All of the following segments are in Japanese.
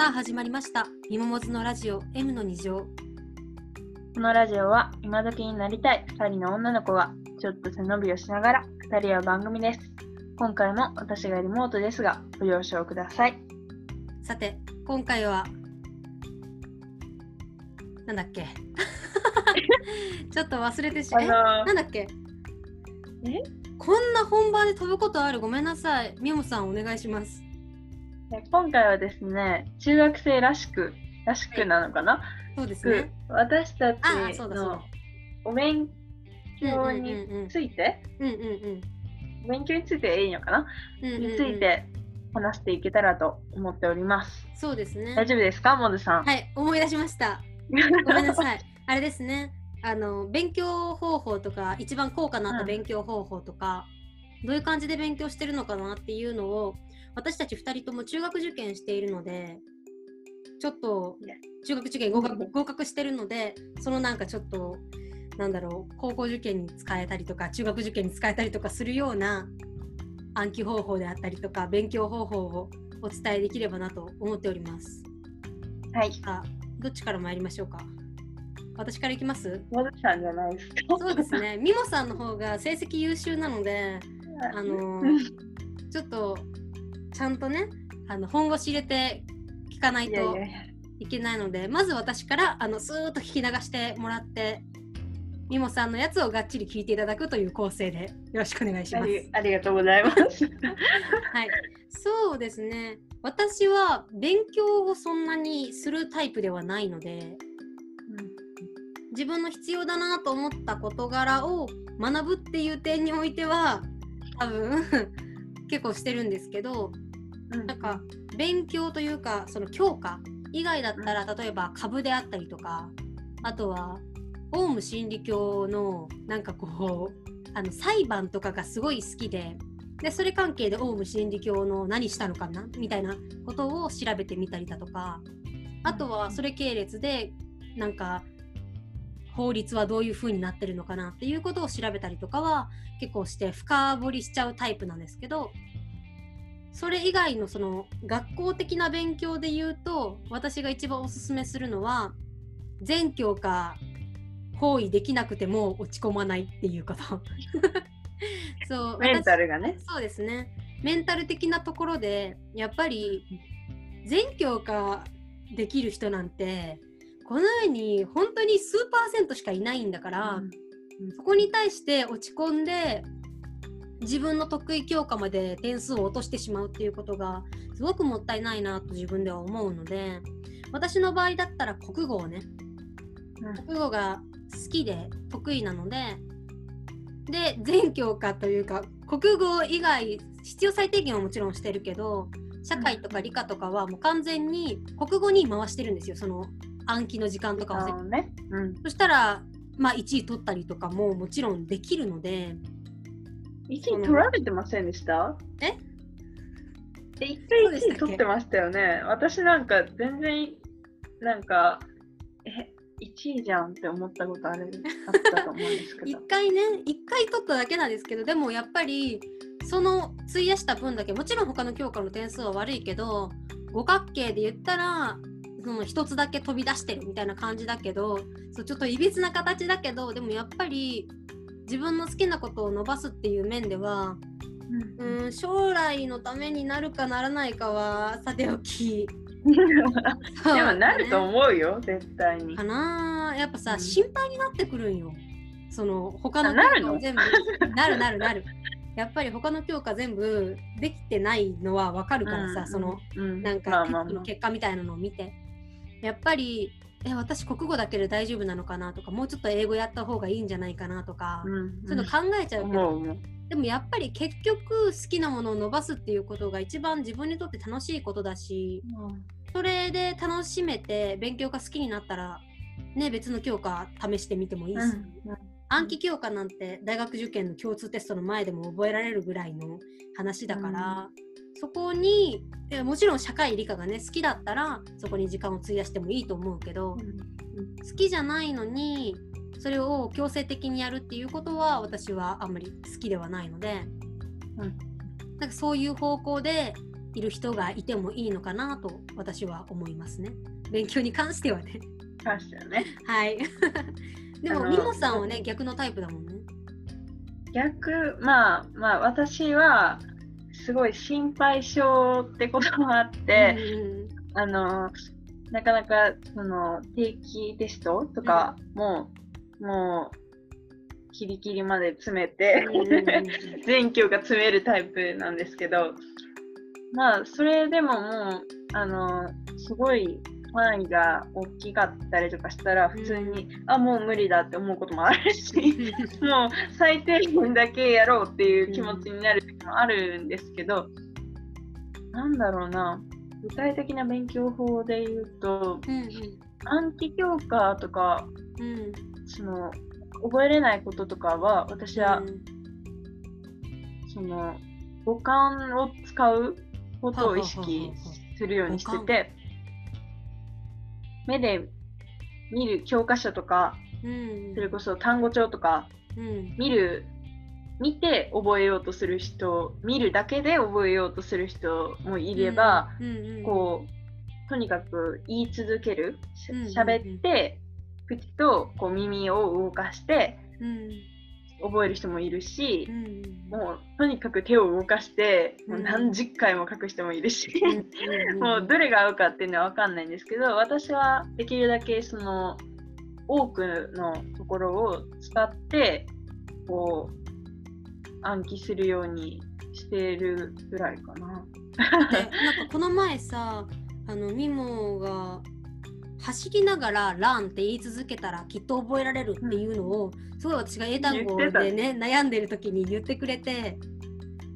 さあ始まりました。みももずのラジオ M の2乗。このラジオは今時になりたい2人の女の子がちょっと背伸びをしながら2人は番組です。今回も私がリモートですがご了承ください。さて、今回は、なんだっけ？ちょっと忘れてしま、え、のなんだっけ？え？こんな本番で飛ぶことある？ごめんなさい。みもさんお願いします。今回はですね、中学生らしく、らしくなのかな、そうですね。私たちの。お勉強うんうんにうんうんついて、うんうんうん勉強についていいのかな、うんうんうんについて話していけたらと思っております。そうですね。大丈夫ですか、モズさん。はい、思い出しました。ごめんなさい。あれですね。あの勉強方法とか一番効果のあったうん勉強方法とか、どういう感じで勉強してるのかなっていうのを私たち2人とも中学受験しているのでちょっと中学受験合格合格してるのでそのなんかちょっとなんだろう高校受験に使えたりとか中学受験に使えたりとかするような暗記方法であったりとか勉強方法をお伝えできればなと思っております。はい。さあどっちから参りましょうか？私からいきます？モズさんじゃないですか。そうですねみもさんの方が成績優秀なのであのうんちょっとちゃんとねあの本腰入れて聞かないといけないのでまず私からあのスーッと聞き流してもらってみもさんのやつをがっちり聞いていただくという構成でよろしくお願いしあます。りありがとうございます。はい、そうですね私は勉強をそんなにするタイプではないので自分の必要だなと思った事柄を学ぶっていう点においては多分結構してるんですけどうん。なんか勉強というかその教科以外だったら例えば株であったりとかあとはオウム真理教のなんかこうあの裁判とかがすごい好きででそれ関係でオウム真理教の何したのかな？みたいなことを調べてみたりだとかあとはそれ系列でなんか法律はどういう風になってるのかなっていうことを調べたりとかは結構して深掘りしちゃうタイプなんですけどそれ以外のその学校的な勉強で言うと私が一番おすすめするのは全教科包囲できなくても落ち込まないっていうこと そうメンタ私ルがね。そうですねメンタル的なところでやっぱり全教科できる人なんてこの世に本当に数パーセントしかいないんだから、うん。そこに対して落ち込んで自分の得意教科まで点数を落としてしまうっていうことがすごくもったいないなと自分では思うので私の場合だったら国語をねうん。国語が好きで得意なのでで全教科というか国語以外必要最低限はもちろんしてるけど社会とか理科とかはもう完全に国語に回してるんですよその暗記の時間とかをね。うん。そしたらまあ1位取ったりとかももちろんできるので1位取られてませんでした？え？え、一回1そうでしたっけ？位取ってましたよね。私なんか全然、なんか、え、1位じゃんって思ったことあるあったと思うんですけ1ど。回ね1回取っただけなんですけどでもやっぱりその費やした分だけもちろん他の教科の点数は悪いけど五角形で言ったらその一つだけ飛び出してるみたいな感じだけどそうちょっといびつな形だけどでもやっぱり自分の好きなことを伸ばすっていう面ではうん。うん将来のためになるかならないかはさておき。でもなるとう思うよ、絶対に。か。な。やっぱさ、うん。心配になってくるんよ。その他の教科を全部。なるなるなる。やっぱり他の教科全部できてないのはわかるからさ、うんそのうん。なんか、まあまあまあ。結果みたいなのを見てやっぱりえ私国語だけで大丈夫なのかなとかもうちょっと英語やった方がいいんじゃないかなとか、うんそういうの考えちゃうけど、思う思う。でもやっぱり結局好きなものを伸ばすっていうことが一番自分にとって楽しいことだしそれで楽しめて勉強が好きになったらね別の教科試してみてもいいし、うん暗記教科なんて大学受験の共通テストの前でも覚えられるぐらいの話だから、そこにえもちろん社会理科がね好きだったらそこに時間を費やしてもいいと思うけど、好きじゃないのにそれを強制的にやるっていうことは私はあんまり好きではないので、うんなんかそういう方向でいる人がいてもいいのかなと私は思いますね。勉強に関してはね。関してはね。はい。でも、あのみもさんはね、逆のタイプだもんね。逆、まあまあ私はすごい心配性ってこともあって、うんあの、なかなかその定期テストとかも、もうキリキリまで詰めて、うんうんうん。全教が詰めるタイプなんですけど、まあ、それでももう、あの、すごい範囲が大きかったりとかしたら、普通に、あ、もう無理だって思うこともあるし、もう最低限だけやろうっていう気持ちになる時もあるんですけど、なんだろうな、具体的な勉強法で言うと、うん暗記教科とか、うん。うんその、覚えれないこととかは、私は、その五感を使うことを意識するようにして五て目で見る教科書とかうん。それこそ単語帳とかうん。見る見て覚えようとする人見るだけで覚えようとする人もいれば、うん。うんうん。こうとにかく言い続けるしうんうんうん。喋って口とこう耳を動かしてうん覚える人もいるしう、んもうとにかく手を動かして、もううん何十回も書く人もいるし、もうどれが合うかっていうのは分かんないんですけど私はできるだけその多くのところを使ってこう暗記するようにしてるぐらいかな。でなんかこの前さあのミモが走りながら「ラン」って言い続けたらきっと覚えられるっていうのを、すごい私が英単語でね悩んでる時に言ってくれて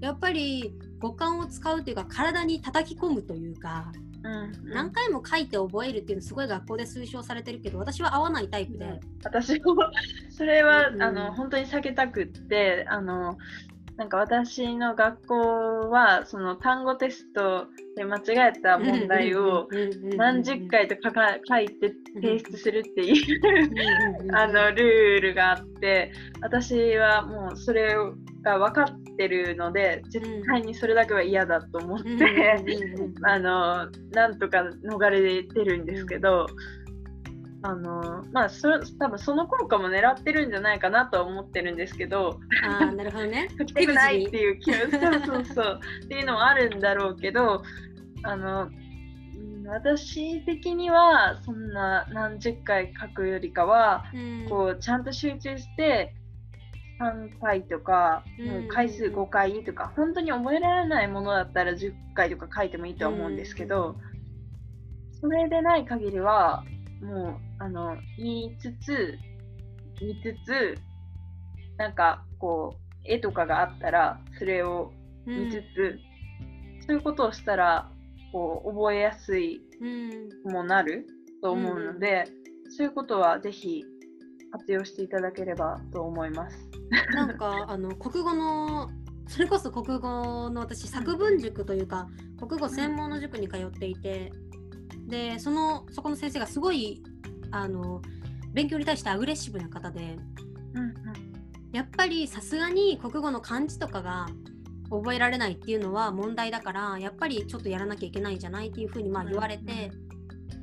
やっぱり五感を使うというか体に叩き込むというかうん何回も書いて覚えるっていうのすごい学校で推奨されてるけど私は合わないタイプで。私もそれは、うん。あの本当に避けたくってあのなんか私の学校はその単語テストで間違えた問題を何十回と書か書いて提出するっていうあのルールがあって私はもうそれが分かってるので絶対にそれだけは嫌だと思って、あのなんとか逃れてるんですけど、あのまあそ多分その効果も狙ってるんじゃないかなとは思ってるんですけど。あーなるほどね。書きたくないっていう気持ちそうそうそう。っていうのもあるんだろうけどあのうん私的にはそんな何十回書くよりかはうん。こうちゃんと集中して3回とか、うん回数5回とか本当に覚えられないものだったら10回とか書いてもいいとは思うんですけど、それでない限りはもうあの言いつつ見つつなんかこう絵とかがあったらそれを見つつ、そういうことをしたらこう覚えやすいうんもなると思うので、そういうことはぜひ活用していただければと思います。なんか あの国語のそれこそ国語の私作文塾というか国語専門の塾に通っていてでそのそこの先生がすごいあの勉強に対してアグレッシブな方でうんやっぱりさすがに国語の漢字とかが覚えられないっていうのは問題だからやっぱりちょっとやらなきゃいけないんじゃないっていうふうにまあ言われて、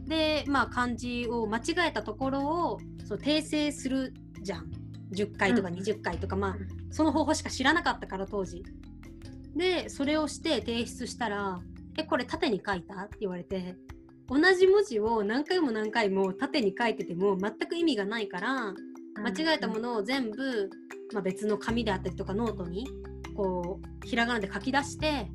でまあ漢字を間違えたところをそう訂正するじゃん。10回とかうん20回とか、まあその方法しか知らなかったから当時。でそれをして提出したら「えこれ縦に書いた?」って言われて同じ文字を何回も何回も縦に書いてても全く意味がないから間違えたものを全部、まあ、別の紙であったりとかノートにこうひらがなで書き出して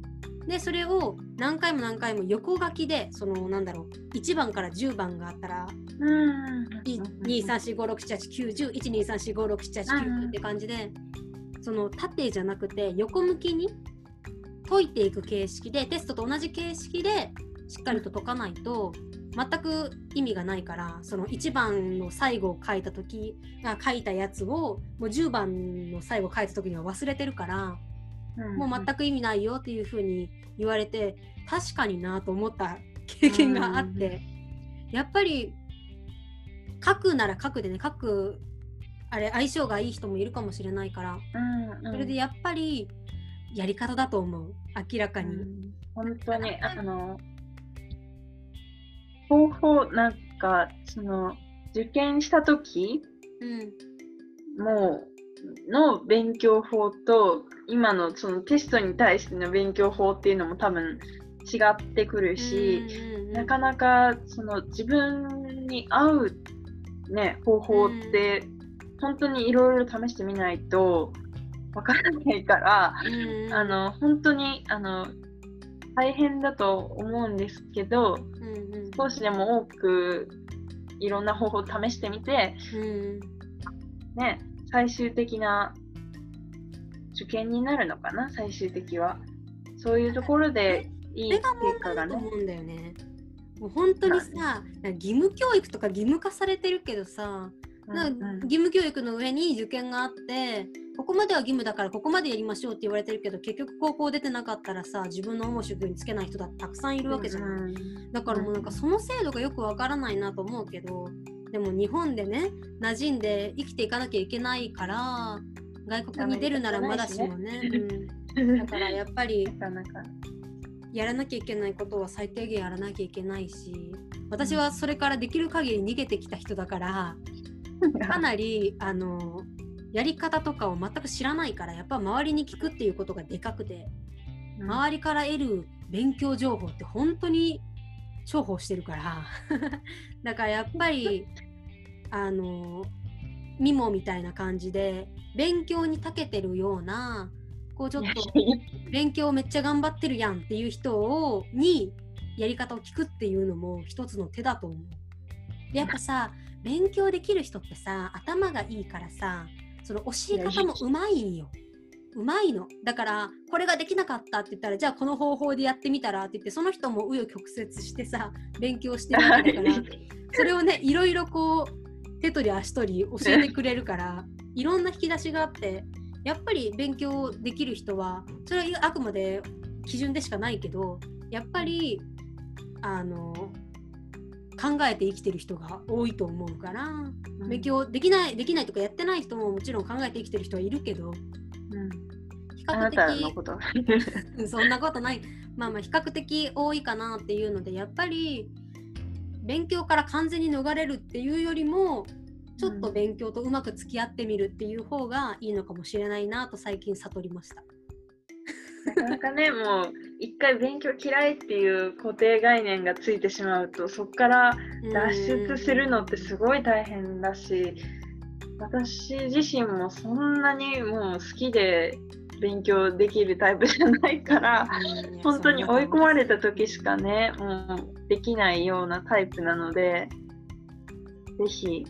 でそれを何回も何回も横書きでそのなんだろう1番から10番があったらうん。23456789123456789って感じでその縦じゃなくて横向きに解いていく形式でテストと同じ形式でしっかりと解かないと全く意味がないからその1番の最後を書いた時が書いたやつをもう10番の最後書いた時には忘れてるからもう全く意味ないよっていう風に言われて確かになと思った経験があってやっぱり書くなら書くでね書くあれ相性がいい人もいるかもしれないからそれでやっぱりやり方だと思う。明らかに、本当にあの方法なんかその受験した時、うん、もうの勉強法と今のそのテストに対しての勉強法っていうのも多分違ってくるし、なかなかその自分に合う、ね、方法って本当にいろいろ試してみないとわからないから、あの本当にあの大変だと思うんですけど、うんうん、少しでも多くいろんな方法を試してみて、うん、ね、最終的な受験になるのかな？最終的は。そういうところでいい結果がね。思うんだよね。もう本当にさ義務教育とか義務化されてるけどさ、な義務教育の上に受験があってここまでは義務だからここまでやりましょうって言われてるけど結局高校出てなかったらさ自分の思う職につけない人だってたくさんいるわけじゃない、うん、だからもうなんかその制度がよくわからないなと思うけどでも日本でね馴染んで生きていかなきゃいけないから外国に出るならまだしもね、うん、だからやっぱりやらなきゃいけないことは最低限やらなきゃいけないし私はそれからできる限り逃げてきた人だから かなりあのやり方とかを全く知らないからやっぱ周りに聞くっていうことがでかくて、周りから得る勉強情報って本当に重宝してるから だからやっぱりあのミモみたいな感じで勉強に長けてるようなこうちょっと 勉強めっちゃ頑張ってるやんっていう人をにやり方を聞くっていうのも一つの手だと思う。でやっぱさ勉強できる人ってさ頭がいいからさその教え方もうまいんよ。うまいの。だから、これができなかったって言ったら、じゃあこの方法でやってみたらって言って、その人も紆余曲折してさ、勉強してるわけだから、それをね、いろいろこう、手取り足取り教えてくれるから、いろんな引き出しがあって、やっぱり勉強できる人は、それはあくまで基準でしかないけど、やっぱり、あの、考えて生きてる人が多いと思うから、うん、勉強できないできないとかやってない人ももちろん考えて生きてる人はいるけど、うん、比較的そんなことない。まあまあ比較的多いかなっていうのでやっぱり勉強から完全に逃れるっていうよりもちょっと勉強とうまく付き合ってみるっていう方がいいのかもしれないなと最近悟りました。なかなかねもう一回勉強嫌いっていう固定概念がついてしまうとそこから脱出するのってすごい大変だし私自身もそんなにもう好きで勉強できるタイプじゃないから本当に追い込まれた時しかねもうできないようなタイプなのでぜひ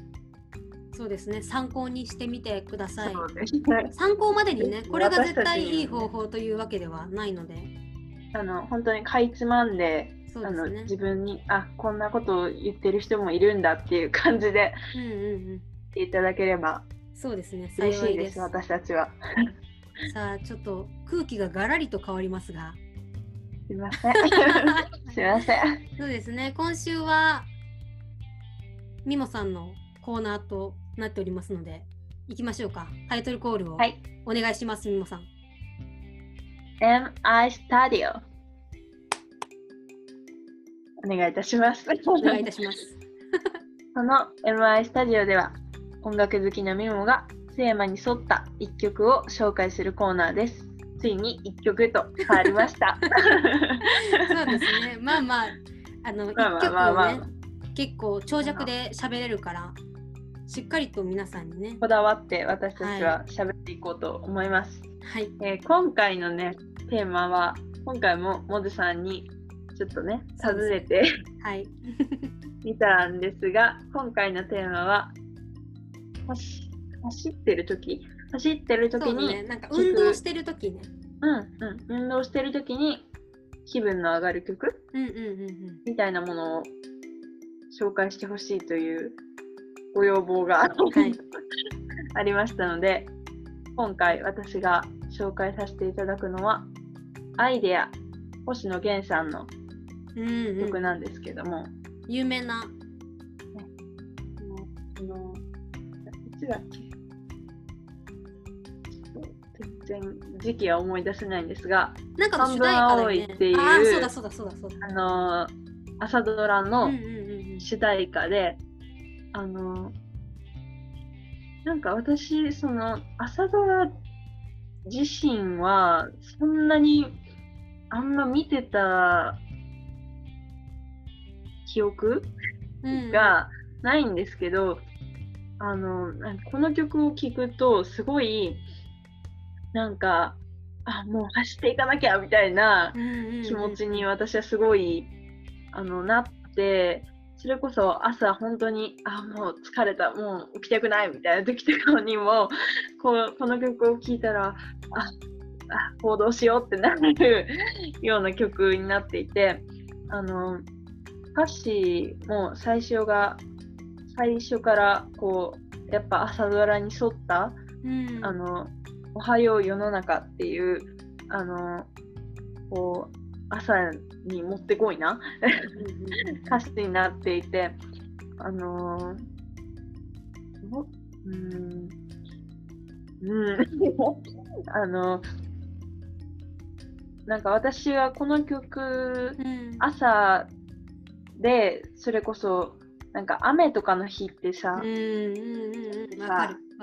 そうですね。参考にしてみてください、ね、参考までにねこれが絶対いい方法というわけではないので。あの本当にかいつまんでね、あの自分にあこんなことを言ってる人もいるんだっていう感じで言っていただければそうですね嬉しいです。私たちは。さあちょっと空気がガラリと変わりますが。すいません。すいません。そうですね。今週はみもさんのコーナーとなっておりますので、行きましょうか。タイトルコールをお願いします、みもさん。MI Studio お願いいたします。お願いいたします。この MI スタジオでは音楽好きなミモがテーマに沿った一曲を紹介するコーナーです。ついに一曲と変わりました。そうですね。まあまあ、あの、一曲をね、結構長尺で喋れるから、しっかりと皆さんにねこだわって私たちは喋っていこうと思います。はい、えー、今回のねテーマは今回もモズさんにちょっとね尋ねてはい。見たんですが今回のテーマは走走ってる時？走ってる時に、ね、なんか運動してる時ね。うんうん。運動してる時に気分の上がる曲、うんうんうんうん、みたいなものを紹介してほしいというご要望が、はい、ありましたので今回私が紹介させていただくのはアイデア星野源さんの曲なんですけども、うんうん、有名な、ね、このいつだっけ？全時期は思い出せないんですが、なんか。半分青いっていうあのー朝ドラの主題歌で、あのーなんか私、その朝ドラ自身はそんなにあんま見てた記憶うん。がないんですけど、あのこの曲を聴くとすごいなんかあもう走っていかなきゃみたいな気持ちに私はすごいあのなってそれこそ朝本当にあもう疲れたもう起きたくないみたいな時とかにもこうこの曲を聴いたらああ行動しようってなる ような曲になっていてあの歌詞も最初が最初からこうやっぱ朝ドラに沿ったうん。あの、おはよう世の中っていう、あの、こう、朝にもってこいな。歌詞になっていて、あのー、もうーん、うん、あの、なんか私はこの曲、うん。朝で、それこそ、なんか雨とかの日ってさ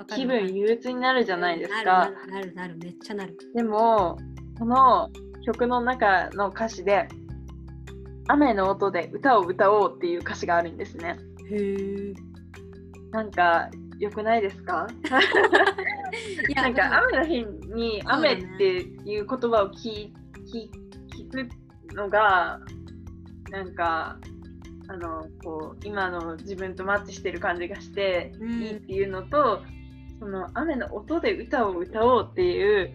気分憂鬱になるじゃないですか。なる。なるなる。めっちゃなる。でも、この曲の中の歌詞で、雨の音で歌を歌おうっていう歌詞があるんですね。へえなんか、良くないですか？なんか雨の日に雨っていう言葉を聞聞聞くのが、なんか、あのこう今の自分とマッチしてる感じがして、うん。いいっていうのとその雨の音で歌を歌おうっていう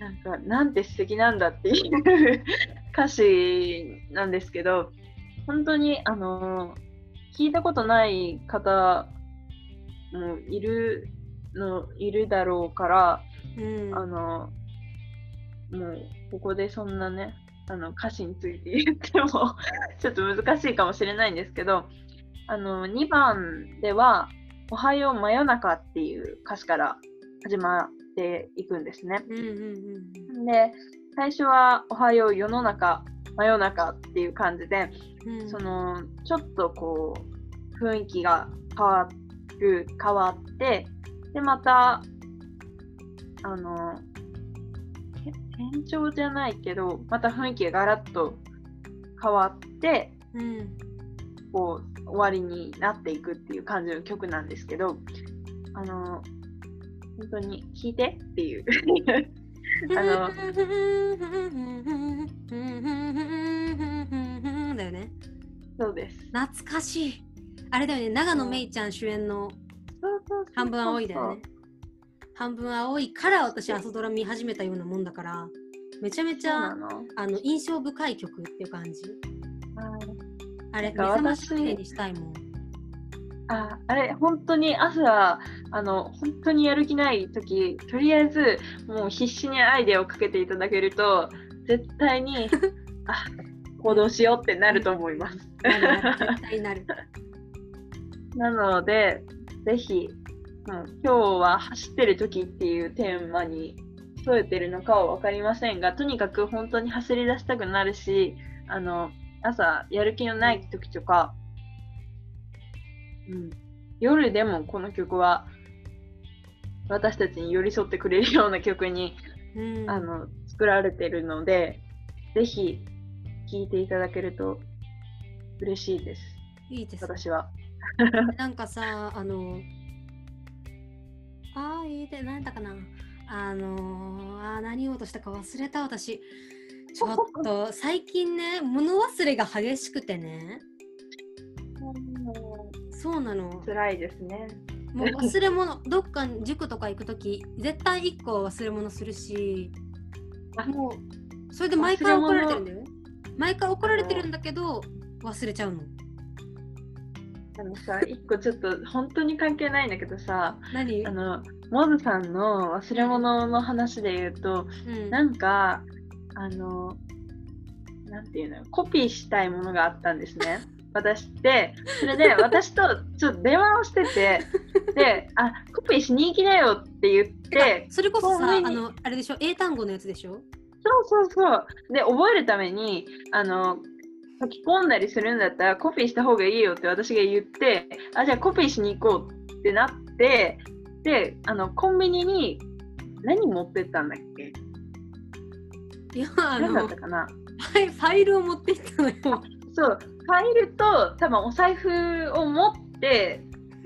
なんかなんて素敵なんだっていう歌詞なんですけど本当にあの聞いたことない方もいるのいるだろうから、うん。あのもうここでそんなねあの歌詞について言っても ちょっと難しいかもしれないんですけどあの2番では「おはよう真夜中」っていう歌詞から始まっていくんですね。うんうんで最初は「おはよう世の中真夜中」っていう感じでうん。うんそのちょっとこう雰囲気が変わる変わってでまたあのて転調じゃないけどまた雰囲気がガラッと変わってうん。こう終わりになっていくっていう感じの曲なんですけどあの本当に聴いてっていう。あのだよねそうです懐かしいあれだよね長野めいちゃん主演の半分青いだよね半分青いから私朝ドラ見始めたようなもんだからめちゃめちゃあの印象深い曲っていう感じはいあれ目覚ましにしたいもんああれ、本当に朝、あの、本当にやる気ないとき、とりあえず、もう必死にアイデアをかけていただけると、絶対に、あ、行動しようってなると思います。絶対なる なので、ぜひ、うん、今日は走ってる時っていうテーマに添えてるのかは分かりませんが、とにかく本当に走り出したくなるし、あの、朝やる気のない時とか、うん、夜でもこの曲は私たちに寄り添ってくれるような曲に、うんあの作られてるので、ぜひ聴いていただけると嬉しいです、いいですね私は。なんかさ、あの、ああ、いいで、なんだかな。あのー、あー何言おうとしたか忘れた私。ちょっと最近ね、物忘れが激しくてね。そうなの。辛いですね。もう忘れ物、どっかに塾とか行くとき、絶対1個忘れ物するし、あもう、それで毎回怒られてるんだよね。毎回怒られてるんだけど、忘れちゃうの。あのさ、一個ちょっと本当に関係ないんだけどさ、何？あの、モズさんの忘れ物の話で言うと、うん、なんか、あの、なんていうの、コピーしたいものがあったんですね。渡してそれで 私とちょっと電話をしててで「あコピーしに行きなよ」って言ってそれこそさあのあれでしょ英単語のやつでしょ？そうそうそう。で覚えるためにあの書き込んだりするんだったらコピーした方がいいよって私が言ってあじゃあコピーしに行こうってなってであのコンビニに何持ってったんだっけ？いやあ何だったかな？ァイファイルを持っていったのよそうファイルと多分お財布を持って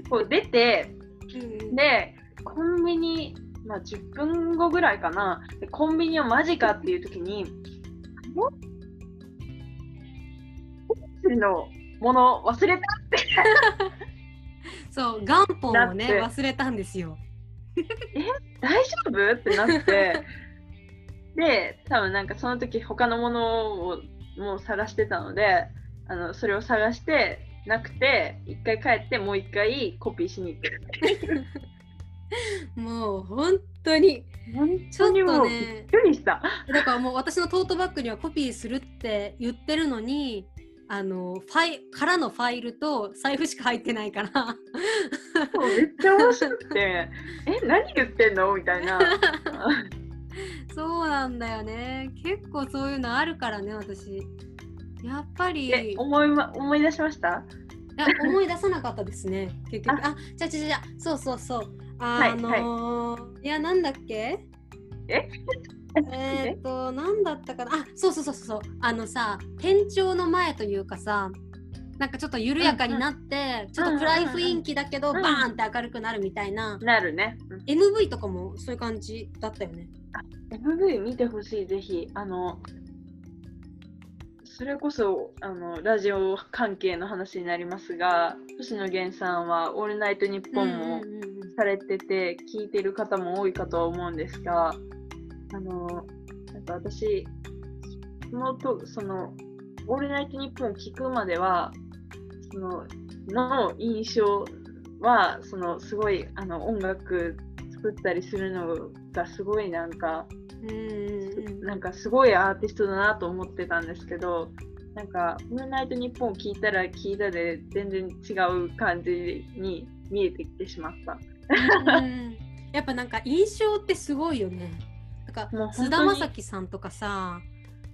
こう出てうんでコンビニ、まあ、10分後ぐらいかな。でコンビニをマジかっていう時にあのもの忘れたって。そう元本をね忘れたんですよ。大丈夫？ってなって。で多分なんかその時他のものをもう探してたのであのそれを探してなくて一回帰ってもう一回コピーしに行ってるもう本当に本当にもうびっくりした。だからもう私のトートバッグにはコピーするって言ってるのにあのファイからのファイルと財布しか入ってないからめっちゃ面白くて、え、何言ってんの？みたいな。そうなんだよね。結構そういうのあるからね私。やっぱり。思いま、思い出しました？や思い出さなかったですね。結局。あ。じゃあじゃあじゃあそうそうそう。はいあのーい、やなんだっけ？え？え？ーっとなんだったかな？あそうそうそうそう。あのさ店長の前というかさなんかちょっと緩やかになって、ちょっと暗い雰囲気だけど、うんうんバーンって明るくなるみたいな、なるね。MV とかもそういう感じだったよね。MV 見てほしい、ぜひ。あの、それこそあのラジオ関係の話になりますが、星野源さんは「オールナイトニッポン」もされてて、聞いてる方も多いかとは思うんですが、あの、なんか私、そのと、その、オールナイトニッポンを聞くまでは、その、の印象は、その、すごい、あの、音楽作ったりするのがすごいなんか、うんなんかすごいアーティストだなと思ってたんですけど、なんか、オールナイトニッポンを聞いたら聞いたで全然違う感じに見えてきてしまった。うんやっぱなんか印象ってすごいよね。なんか菅田将暉さんとかさ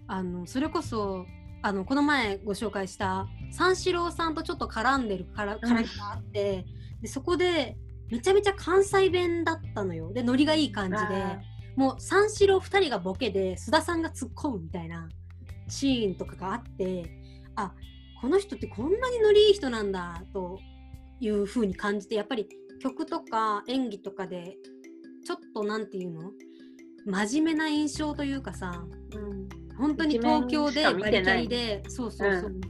あのそれこそあのこの前ご紹介した三四郎さんとちょっと絡んでるから絡みがあって、でそこでめちゃめちゃ関西弁だったのよ。でノリがいい感じであもう三四郎2人がボケで須田さんが突っ込むみたいなシーンとかがあってあこの人ってこんなにノリいい人なんだという風に感じてやっぱり曲とか演技とかでちょっとなんていうの？真面目な印象というかさうん。本当に東京でバリキャリでそうそうそう、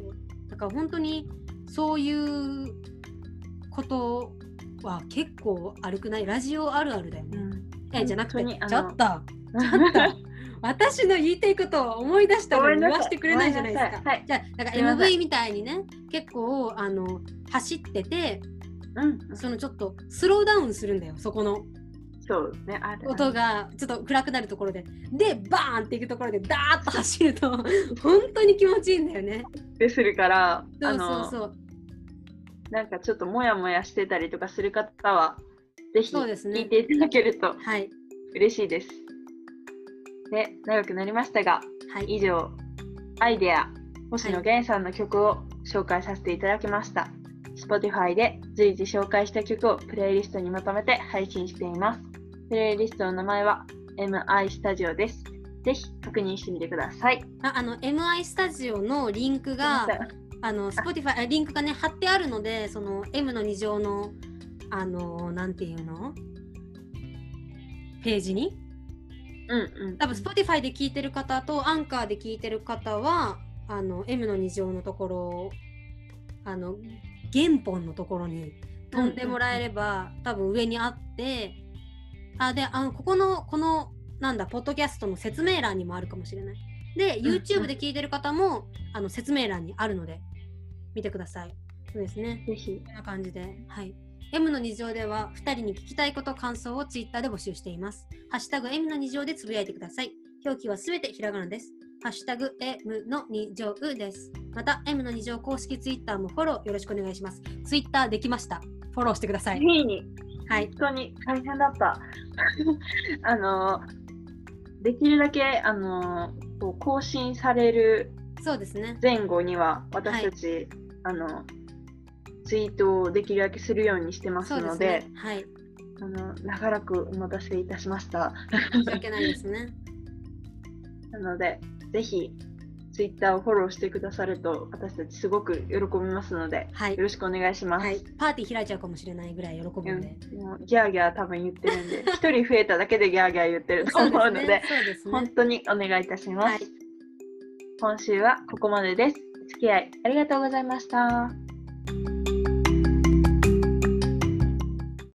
だから本当にそういうことは結構あるくない？ラジオあるあるだよね。えじゃなくてちょっとちょっと 私の言いたいことを思い出したのに言わせてくれないじゃないですか。はい。じゃあだからすいません。MV みたいにね結構あの走っててうん、そのちょっとスローダウンするんだよそこの。そうね、ある。音がちょっと暗くなるところで。でバーンっていくところでダーッと走ると本当に気持ちいいんだよね。でするから、そうそうそうなんかちょっともやもやしてたりとかする方は、ぜひ聞いていただけるとはい嬉しいです。で、長くなりましたが、はい以上、アイデア、星野源さんの曲を紹介させていただきました。Spotify で随時紹介した曲をプレイリストにまとめて配信しています。プレイリストの名前は MI スタジオです。ぜひ確認してみてください。ああの MI スタジオのリンクがあの Spotify あリンクがね貼ってあるのでその M の2乗のあのなんていうの？ページに？うんうん。多分 Spotify で聞いてる方とアンカーで聞いてる方はあの M の2乗のところあの原本のところに飛んでもらえれば、多分上にあってあであのここのこのなんだポッドキャストの説明欄にもあるかもしれない。で YouTube で聞いてる方も、あの説明欄にあるので見てくださいそうですねぜひ。こんな感じで、はい。M の2乗では2人に聞きたいこと、感想をツイッターで募集しています。ハッシュタグ M の2乗でつぶやいてください。表記はすべてひらがなです。ハッシュタグ M の2乗です。また、M の2乗公式ツイッターもフォローよろしくお願いします。ツイッターできました。フォローしてください。いいに。はい。本当に大変だった。あの、できるだけ、あの、更新されるそうですね前後には私たち、はい、あのツイートをできるだけするようにしてますので、ね、はい、あの長らくお待たせいたしました。申し訳ないですね。なので、ぜひツイッターをフォローしてくださると私たちすごく喜びますので、はい、よろしくお願いします、はい、パーティー開いちゃうかもしれないぐらい喜ぶんで、うん、もうギャーギャー多分言ってるんで 一人増えただけでギャーギャー言ってる。と思うので、ねね、本当にお願いいたします、はい、今週はここまでです。お付き合いありがとうございました。